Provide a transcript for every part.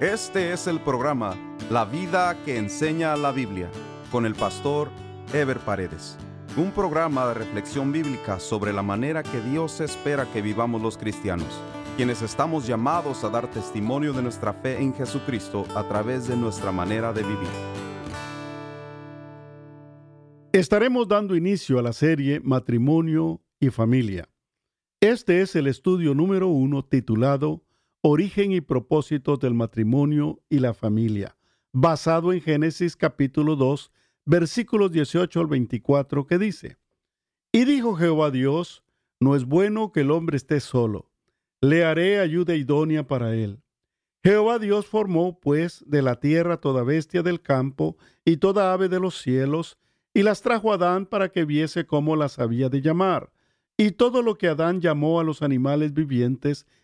Este es el programa La vida que enseña la Biblia con el pastor Ever Paredes. Un programa de reflexión bíblica sobre la manera que Dios espera que vivamos los cristianos, quienes estamos llamados a dar testimonio de nuestra fe en Jesucristo a través de nuestra manera de vivir. Estaremos dando inicio a la serie Matrimonio y Familia. Este es el estudio número uno titulado Origen y propósito del matrimonio y la familia, basado en Génesis capítulo 2, versículos 18 al 24, que dice, Y dijo Jehová Dios, no es bueno que el hombre esté solo, le haré ayuda idónea para él. Jehová Dios formó, pues, de la tierra toda bestia del campo y toda ave de los cielos, y las trajo a Adán para que viese cómo las había de llamar. Y todo lo que Adán llamó a los animales vivientes,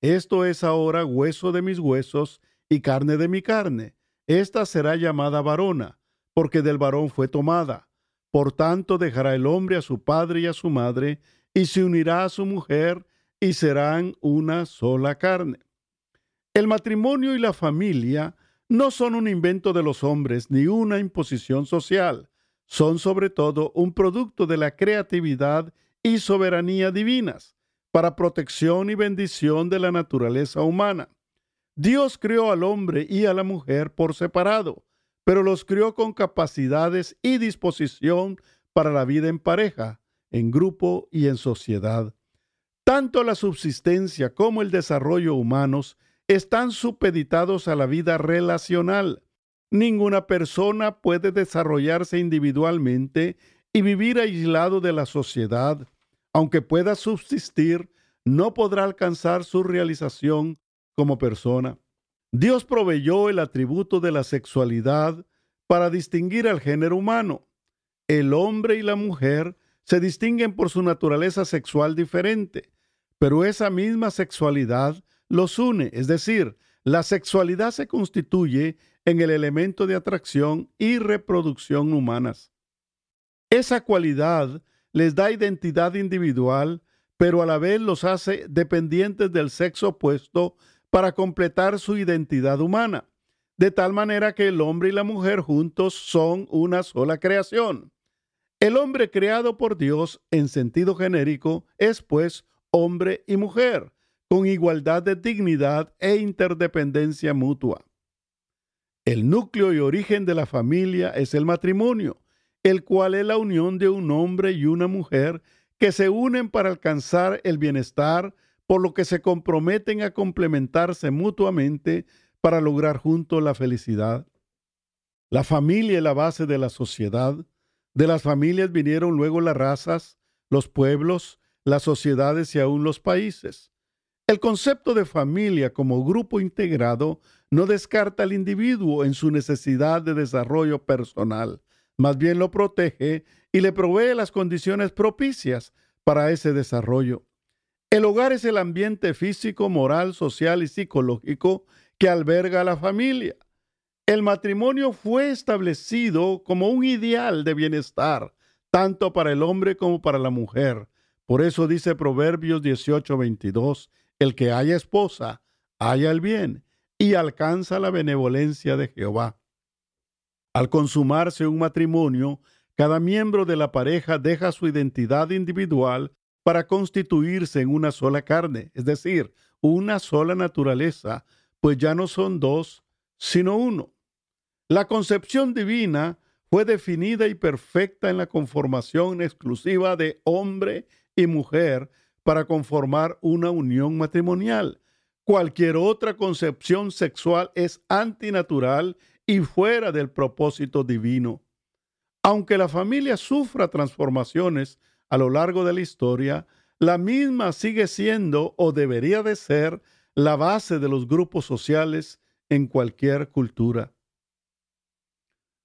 esto es ahora hueso de mis huesos y carne de mi carne. Esta será llamada varona, porque del varón fue tomada. Por tanto dejará el hombre a su padre y a su madre, y se unirá a su mujer, y serán una sola carne. El matrimonio y la familia no son un invento de los hombres ni una imposición social, son sobre todo un producto de la creatividad y soberanía divinas para protección y bendición de la naturaleza humana. Dios creó al hombre y a la mujer por separado, pero los crió con capacidades y disposición para la vida en pareja, en grupo y en sociedad. Tanto la subsistencia como el desarrollo humanos están supeditados a la vida relacional. Ninguna persona puede desarrollarse individualmente y vivir aislado de la sociedad aunque pueda subsistir, no podrá alcanzar su realización como persona. Dios proveyó el atributo de la sexualidad para distinguir al género humano. El hombre y la mujer se distinguen por su naturaleza sexual diferente, pero esa misma sexualidad los une, es decir, la sexualidad se constituye en el elemento de atracción y reproducción humanas. Esa cualidad les da identidad individual, pero a la vez los hace dependientes del sexo opuesto para completar su identidad humana, de tal manera que el hombre y la mujer juntos son una sola creación. El hombre creado por Dios en sentido genérico es pues hombre y mujer, con igualdad de dignidad e interdependencia mutua. El núcleo y origen de la familia es el matrimonio, el cual es la unión de un hombre y una mujer que se unen para alcanzar el bienestar, por lo que se comprometen a complementarse mutuamente para lograr juntos la felicidad. La familia es la base de la sociedad. De las familias vinieron luego las razas, los pueblos, las sociedades y aún los países. El concepto de familia como grupo integrado no descarta al individuo en su necesidad de desarrollo personal, más bien lo protege y le provee las condiciones propicias para ese desarrollo. El hogar es el ambiente físico, moral, social y psicológico que alberga a la familia. El matrimonio fue establecido como un ideal de bienestar, tanto para el hombre como para la mujer. Por eso dice Proverbios 18:22, el que haya esposa, haya el bien y alcanza la benevolencia de Jehová. Al consumarse un matrimonio, cada miembro de la pareja deja su identidad individual para constituirse en una sola carne, es decir, una sola naturaleza, pues ya no son dos, sino uno. La concepción divina fue definida y perfecta en la conformación exclusiva de hombre y mujer para conformar una unión matrimonial. Cualquier otra concepción sexual es antinatural y fuera del propósito divino. Aunque la familia sufra transformaciones a lo largo de la historia, la misma sigue siendo o debería de ser la base de los grupos sociales en cualquier cultura.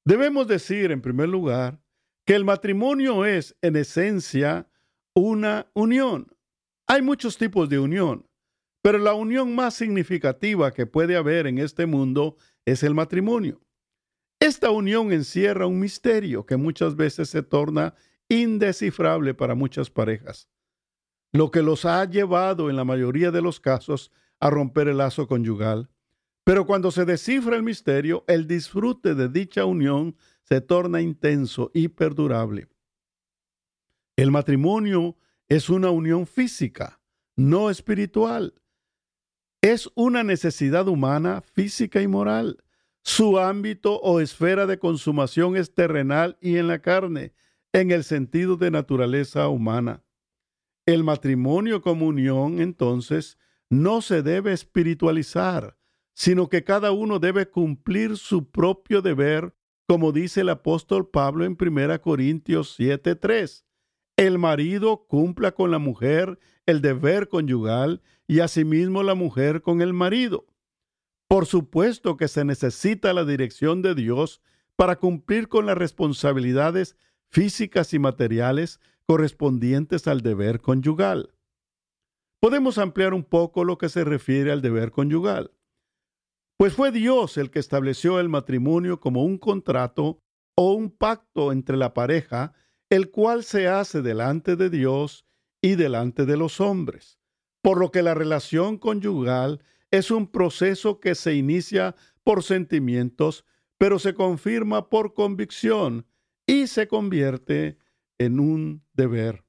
Debemos decir, en primer lugar, que el matrimonio es, en esencia, una unión. Hay muchos tipos de unión, pero la unión más significativa que puede haber en este mundo es el matrimonio. Esta unión encierra un misterio que muchas veces se torna indescifrable para muchas parejas, lo que los ha llevado en la mayoría de los casos a romper el lazo conyugal. Pero cuando se descifra el misterio, el disfrute de dicha unión se torna intenso y perdurable. El matrimonio es una unión física, no espiritual. Es una necesidad humana, física y moral. Su ámbito o esfera de consumación es terrenal y en la carne, en el sentido de naturaleza humana. El matrimonio como unión, entonces, no se debe espiritualizar, sino que cada uno debe cumplir su propio deber, como dice el apóstol Pablo en 1 Corintios 7:3. El marido cumpla con la mujer el deber conyugal y asimismo la mujer con el marido. Por supuesto que se necesita la dirección de Dios para cumplir con las responsabilidades físicas y materiales correspondientes al deber conyugal. Podemos ampliar un poco lo que se refiere al deber conyugal. Pues fue Dios el que estableció el matrimonio como un contrato o un pacto entre la pareja, el cual se hace delante de Dios y delante de los hombres, por lo que la relación conyugal es un proceso que se inicia por sentimientos, pero se confirma por convicción y se convierte en un deber.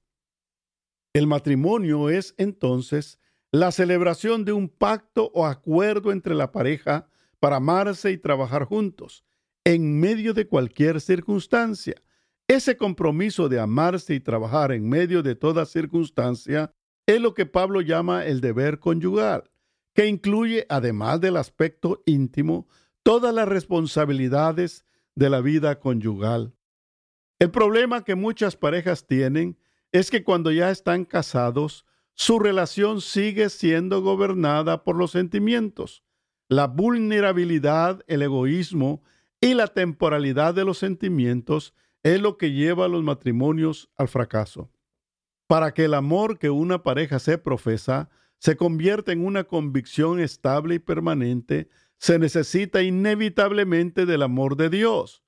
El matrimonio es entonces la celebración de un pacto o acuerdo entre la pareja para amarse y trabajar juntos, en medio de cualquier circunstancia. Ese compromiso de amarse y trabajar en medio de toda circunstancia es lo que Pablo llama el deber conyugal, que incluye, además del aspecto íntimo, todas las responsabilidades de la vida conyugal. El problema que muchas parejas tienen es que cuando ya están casados, su relación sigue siendo gobernada por los sentimientos. La vulnerabilidad, el egoísmo y la temporalidad de los sentimientos es lo que lleva a los matrimonios al fracaso. Para que el amor que una pareja se profesa se convierta en una convicción estable y permanente, se necesita inevitablemente del amor de Dios.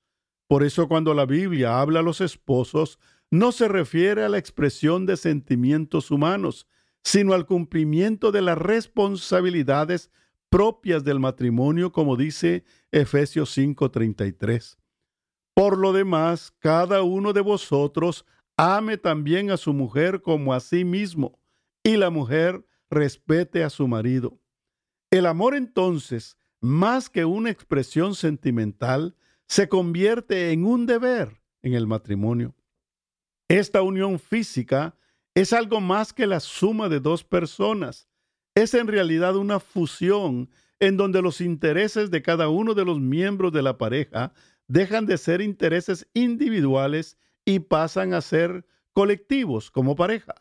Por eso cuando la Biblia habla a los esposos, no se refiere a la expresión de sentimientos humanos, sino al cumplimiento de las responsabilidades propias del matrimonio, como dice Efesios 5:33. Por lo demás, cada uno de vosotros ame también a su mujer como a sí mismo, y la mujer respete a su marido. El amor entonces, más que una expresión sentimental, se convierte en un deber en el matrimonio. Esta unión física es algo más que la suma de dos personas. Es en realidad una fusión en donde los intereses de cada uno de los miembros de la pareja dejan de ser intereses individuales y pasan a ser colectivos como pareja,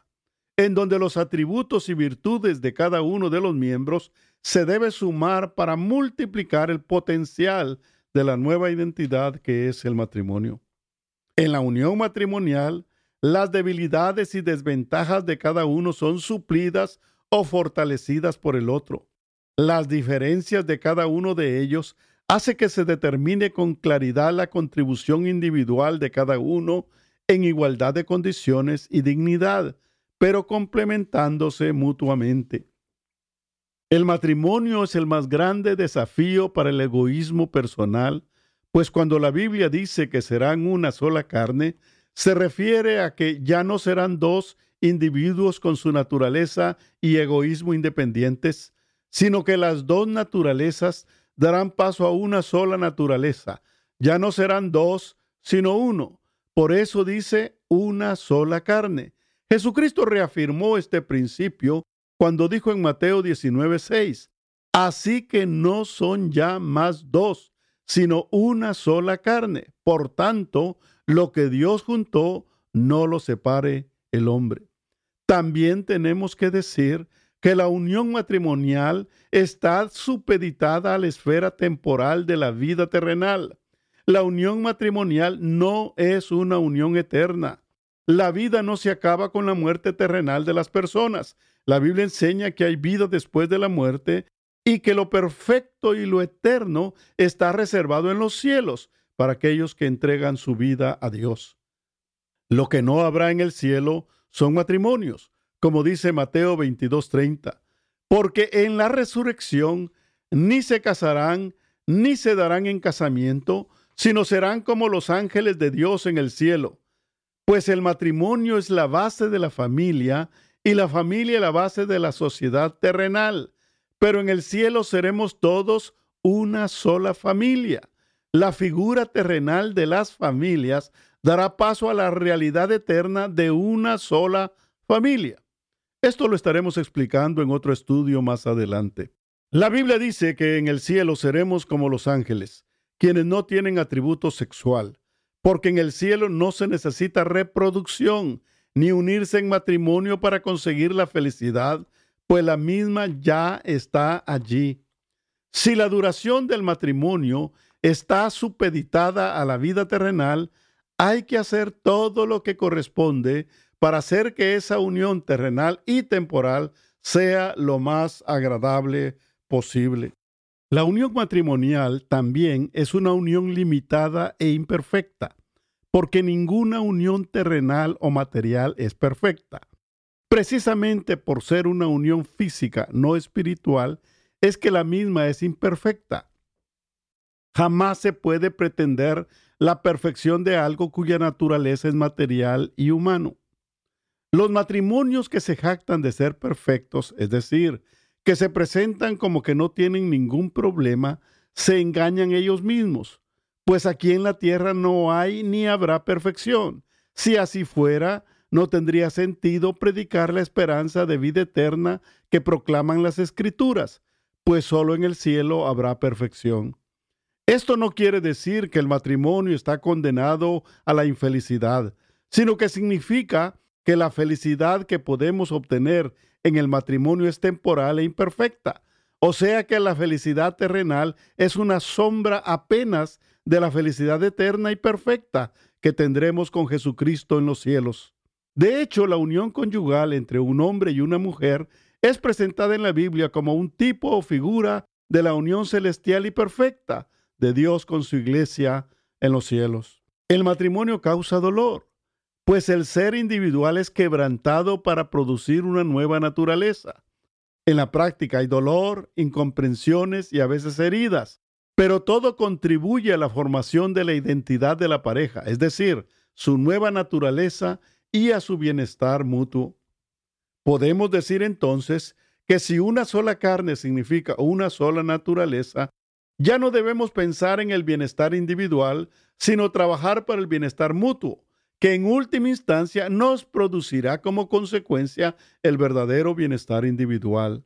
en donde los atributos y virtudes de cada uno de los miembros se debe sumar para multiplicar el potencial de la nueva identidad que es el matrimonio. En la unión matrimonial, las debilidades y desventajas de cada uno son suplidas o fortalecidas por el otro. Las diferencias de cada uno de ellos hace que se determine con claridad la contribución individual de cada uno en igualdad de condiciones y dignidad, pero complementándose mutuamente. El matrimonio es el más grande desafío para el egoísmo personal, pues cuando la Biblia dice que serán una sola carne, se refiere a que ya no serán dos individuos con su naturaleza y egoísmo independientes, sino que las dos naturalezas darán paso a una sola naturaleza. Ya no serán dos, sino uno. Por eso dice una sola carne. Jesucristo reafirmó este principio cuando dijo en Mateo 19:6, así que no son ya más dos, sino una sola carne. Por tanto, lo que Dios juntó, no lo separe el hombre. También tenemos que decir que la unión matrimonial está supeditada a la esfera temporal de la vida terrenal. la unión matrimonial no es una unión eterna. La vida no se acaba con la muerte terrenal de las personas. La Biblia enseña que hay vida después de la muerte y que lo perfecto y lo eterno está reservado en los cielos para aquellos que entregan su vida a Dios. Lo que no habrá en el cielo son matrimonios, como dice Mateo 22:30, porque en la resurrección ni se casarán, ni se darán en casamiento, sino serán como los ángeles de Dios en el cielo. Pues el matrimonio es la base de la familia y la familia la base de la sociedad terrenal. Pero en el cielo seremos todos una sola familia. La figura terrenal de las familias dará paso a la realidad eterna de una sola familia. Esto lo estaremos explicando en otro estudio más adelante. La Biblia dice que en el cielo seremos como los ángeles, quienes no tienen atributo sexual, porque en el cielo no se necesita reproducción ni unirse en matrimonio para conseguir la felicidad, pues la misma ya está allí. Si la duración del matrimonio está supeditada a la vida terrenal, hay que hacer todo lo que corresponde para hacer que esa unión terrenal y temporal sea lo más agradable posible. La unión matrimonial también es una unión limitada e imperfecta, porque ninguna unión terrenal o material es perfecta. Precisamente por ser una unión física, no espiritual, es que la misma es imperfecta. Jamás se puede pretender la perfección de algo cuya naturaleza es material y humano. Los matrimonios que se jactan de ser perfectos, es decir, que se presentan como que no tienen ningún problema, se engañan ellos mismos, pues aquí en la tierra no hay ni habrá perfección. Si así fuera, no tendría sentido predicar la esperanza de vida eterna que proclaman las escrituras, pues solo en el cielo habrá perfección. Esto no quiere decir que el matrimonio está condenado a la infelicidad, sino que significa que la felicidad que podemos obtener en el matrimonio es temporal e imperfecta. O sea que la felicidad terrenal es una sombra apenas de la felicidad eterna y perfecta que tendremos con Jesucristo en los cielos. De hecho, la unión conyugal entre un hombre y una mujer es presentada en la Biblia como un tipo o figura de la unión celestial y perfecta de Dios con su iglesia en los cielos. El matrimonio causa dolor, pues el ser individual es quebrantado para producir una nueva naturaleza. En la práctica hay dolor, incomprensiones y a veces heridas, pero todo contribuye a la formación de la identidad de la pareja, es decir, su nueva naturaleza y a su bienestar mutuo. Podemos decir entonces que si una sola carne significa una sola naturaleza, ya no debemos pensar en el bienestar individual, sino trabajar para el bienestar mutuo, que en última instancia nos producirá como consecuencia el verdadero bienestar individual.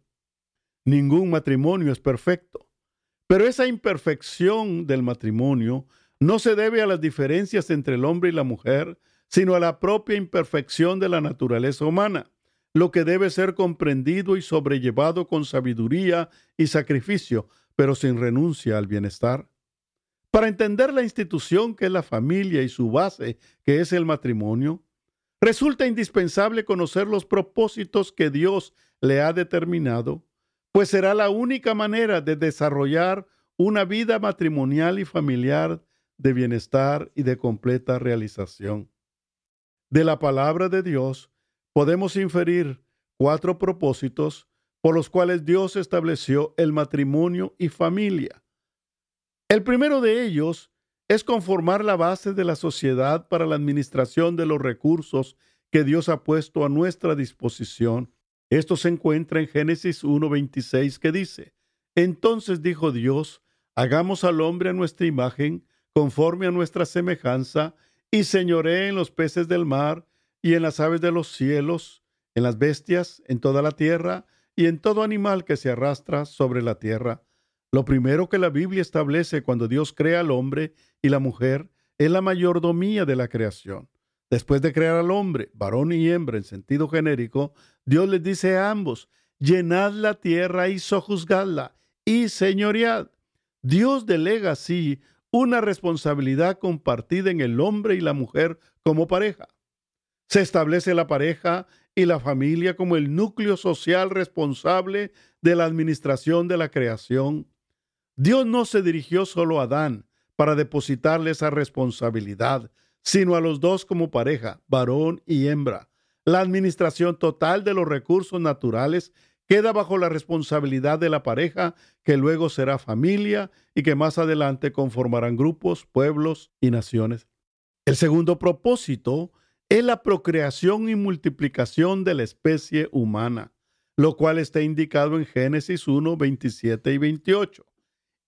Ningún matrimonio es perfecto, pero esa imperfección del matrimonio no se debe a las diferencias entre el hombre y la mujer, sino a la propia imperfección de la naturaleza humana, lo que debe ser comprendido y sobrellevado con sabiduría y sacrificio, pero sin renuncia al bienestar. Para entender la institución que es la familia y su base, que es el matrimonio, resulta indispensable conocer los propósitos que Dios le ha determinado, pues será la única manera de desarrollar una vida matrimonial y familiar de bienestar y de completa realización. De la palabra de Dios podemos inferir cuatro propósitos por los cuales Dios estableció el matrimonio y familia. El primero de ellos es conformar la base de la sociedad para la administración de los recursos que Dios ha puesto a nuestra disposición. Esto se encuentra en Génesis 1.26 que dice, Entonces dijo Dios, hagamos al hombre a nuestra imagen, conforme a nuestra semejanza, y señoré en los peces del mar, y en las aves de los cielos, en las bestias, en toda la tierra, y en todo animal que se arrastra sobre la tierra. Lo primero que la Biblia establece cuando Dios crea al hombre y la mujer es la mayordomía de la creación. Después de crear al hombre, varón y hembra en sentido genérico, Dios les dice a ambos, llenad la tierra y sojuzgadla y señoread. Dios delega así una responsabilidad compartida en el hombre y la mujer como pareja. Se establece la pareja y la familia como el núcleo social responsable de la administración de la creación. Dios no se dirigió solo a Adán para depositarle esa responsabilidad, sino a los dos como pareja, varón y hembra. La administración total de los recursos naturales queda bajo la responsabilidad de la pareja, que luego será familia y que más adelante conformarán grupos, pueblos y naciones. El segundo propósito es la procreación y multiplicación de la especie humana, lo cual está indicado en Génesis 1, 27 y 28.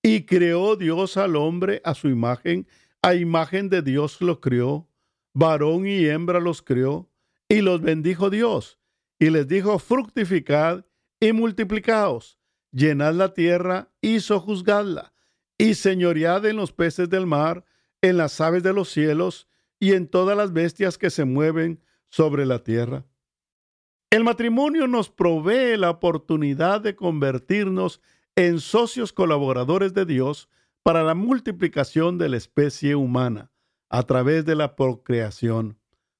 Y creó Dios al hombre a su imagen, a imagen de Dios lo crió, varón y hembra los crió, y los bendijo Dios, y les dijo, fructificad y multiplicaos, llenad la tierra y sojuzgadla, y señoread en los peces del mar, en las aves de los cielos, y en todas las bestias que se mueven sobre la tierra. El matrimonio nos provee la oportunidad de convertirnos en socios colaboradores de Dios para la multiplicación de la especie humana a través de la procreación.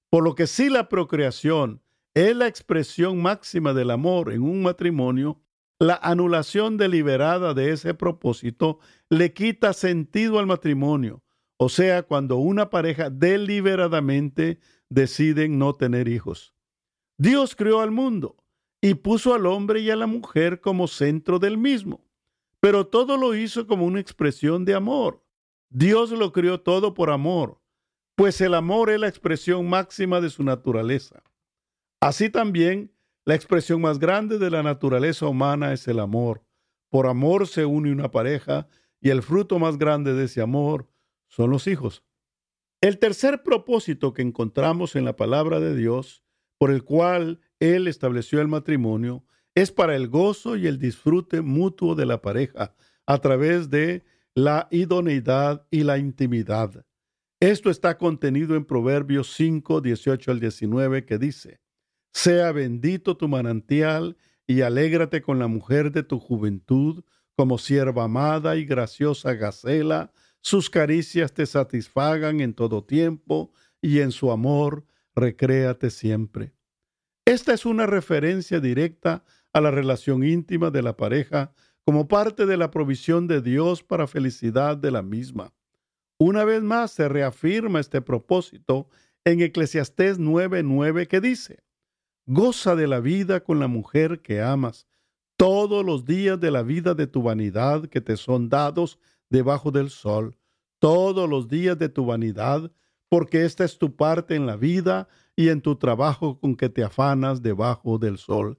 Por lo que si la procreación es la expresión máxima del amor en un matrimonio, la anulación deliberada de ese propósito le quita sentido al matrimonio, o sea, cuando una pareja deliberadamente decide no tener hijos. Dios creó al mundo y puso al hombre y a la mujer como centro del mismo, pero todo lo hizo como una expresión de amor. Dios lo creó todo por amor, pues el amor es la expresión máxima de su naturaleza. Así también, la expresión más grande de la naturaleza humana es el amor. Por amor se une una pareja y el fruto más grande de ese amor son los hijos. El tercer propósito que encontramos en la palabra de Dios, por el cual Él estableció el matrimonio, es para el gozo y el disfrute mutuo de la pareja a través de la idoneidad y la intimidad. Esto está contenido en Proverbios 5, 18 al 19, que dice, Sea bendito tu manantial y alégrate con la mujer de tu juventud, como sierva amada y graciosa gacela, sus caricias te satisfagan en todo tiempo y en su amor recréate siempre. Esta es una referencia directa a la relación íntima de la pareja como parte de la provisión de Dios para felicidad de la misma. Una vez más se reafirma este propósito en Eclesiastés 9:9 que dice, Goza de la vida con la mujer que amas todos los días de la vida de tu vanidad que te son dados debajo del sol todos los días de tu vanidad, porque esta es tu parte en la vida y en tu trabajo con que te afanas debajo del sol.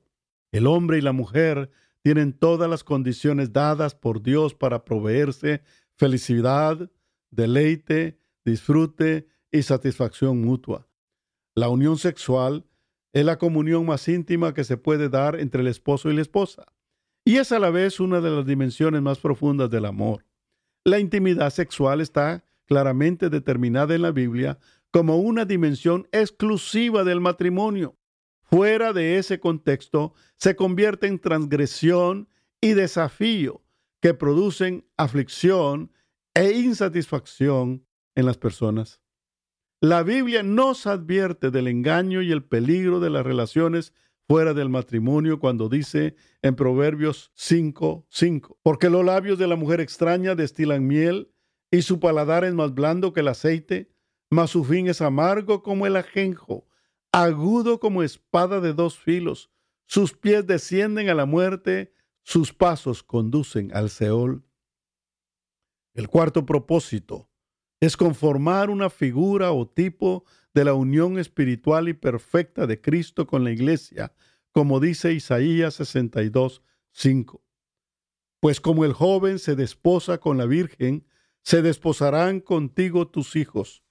El hombre y la mujer tienen todas las condiciones dadas por Dios para proveerse felicidad, deleite, disfrute y satisfacción mutua. La unión sexual es la comunión más íntima que se puede dar entre el esposo y la esposa, y es a la vez una de las dimensiones más profundas del amor. La intimidad sexual está claramente determinada en la Biblia como una dimensión exclusiva del matrimonio. Fuera de ese contexto, se convierte en transgresión y desafío que producen aflicción e insatisfacción en las personas. La Biblia nos advierte del engaño y el peligro de las relaciones fuera del matrimonio cuando dice en Proverbios 5, 5, porque los labios de la mujer extraña destilan miel y su paladar es más blando que el aceite, mas su fin es amargo como el ajenjo, agudo como espada de dos filos, sus pies descienden a la muerte, sus pasos conducen al Seol. El cuarto propósito es conformar una figura o tipo de la unión espiritual y perfecta de Cristo con la iglesia, como dice Isaías 62, 5. Pues como el joven se desposa con la Virgen, se desposarán contigo tus hijos,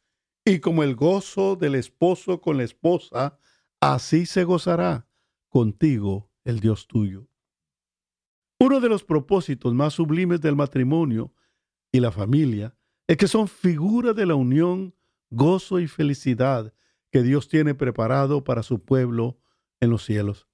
y como el gozo del esposo con la esposa, así se gozará contigo el Dios tuyo. Uno de los propósitos más sublimes del matrimonio y la familia es que son figura de la unión gozo y felicidad que Dios tiene preparado para su pueblo en los cielos.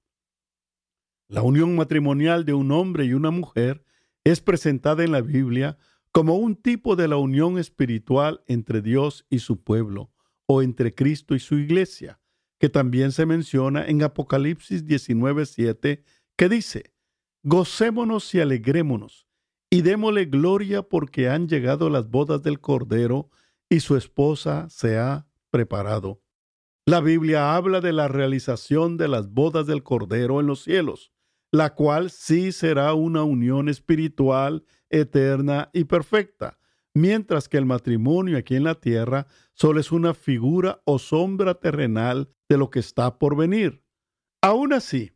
La unión matrimonial de un hombre y una mujer es presentada en la Biblia como un tipo de la unión espiritual entre Dios y su pueblo, o entre Cristo y su iglesia, que también se menciona en Apocalipsis 19:7, que dice, Gocémonos y alegrémonos, y démosle gloria porque han llegado las bodas del Cordero, y su esposa se ha preparado. La Biblia habla de la realización de las bodas del Cordero en los cielos, la cual sí será una unión espiritual, eterna y perfecta, mientras que el matrimonio aquí en la tierra solo es una figura o sombra terrenal de lo que está por venir. Aún así,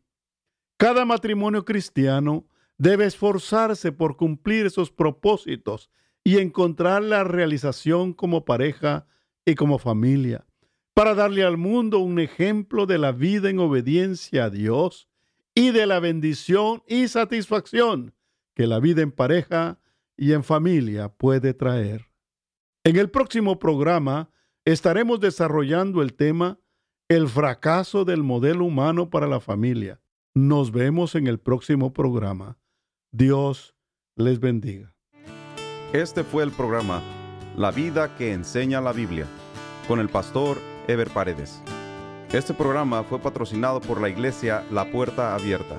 cada matrimonio cristiano debe esforzarse por cumplir esos propósitos y encontrar la realización como pareja y como familia, para darle al mundo un ejemplo de la vida en obediencia a Dios y de la bendición y satisfacción que la vida en pareja y en familia puede traer. En el próximo programa estaremos desarrollando el tema El fracaso del modelo humano para la familia. Nos vemos en el próximo programa. Dios les bendiga. Este fue el programa La vida que enseña la Biblia con el pastor Ever Paredes. Este programa fue patrocinado por la iglesia La Puerta Abierta,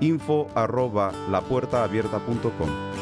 info arroba lapuertaabierta.com.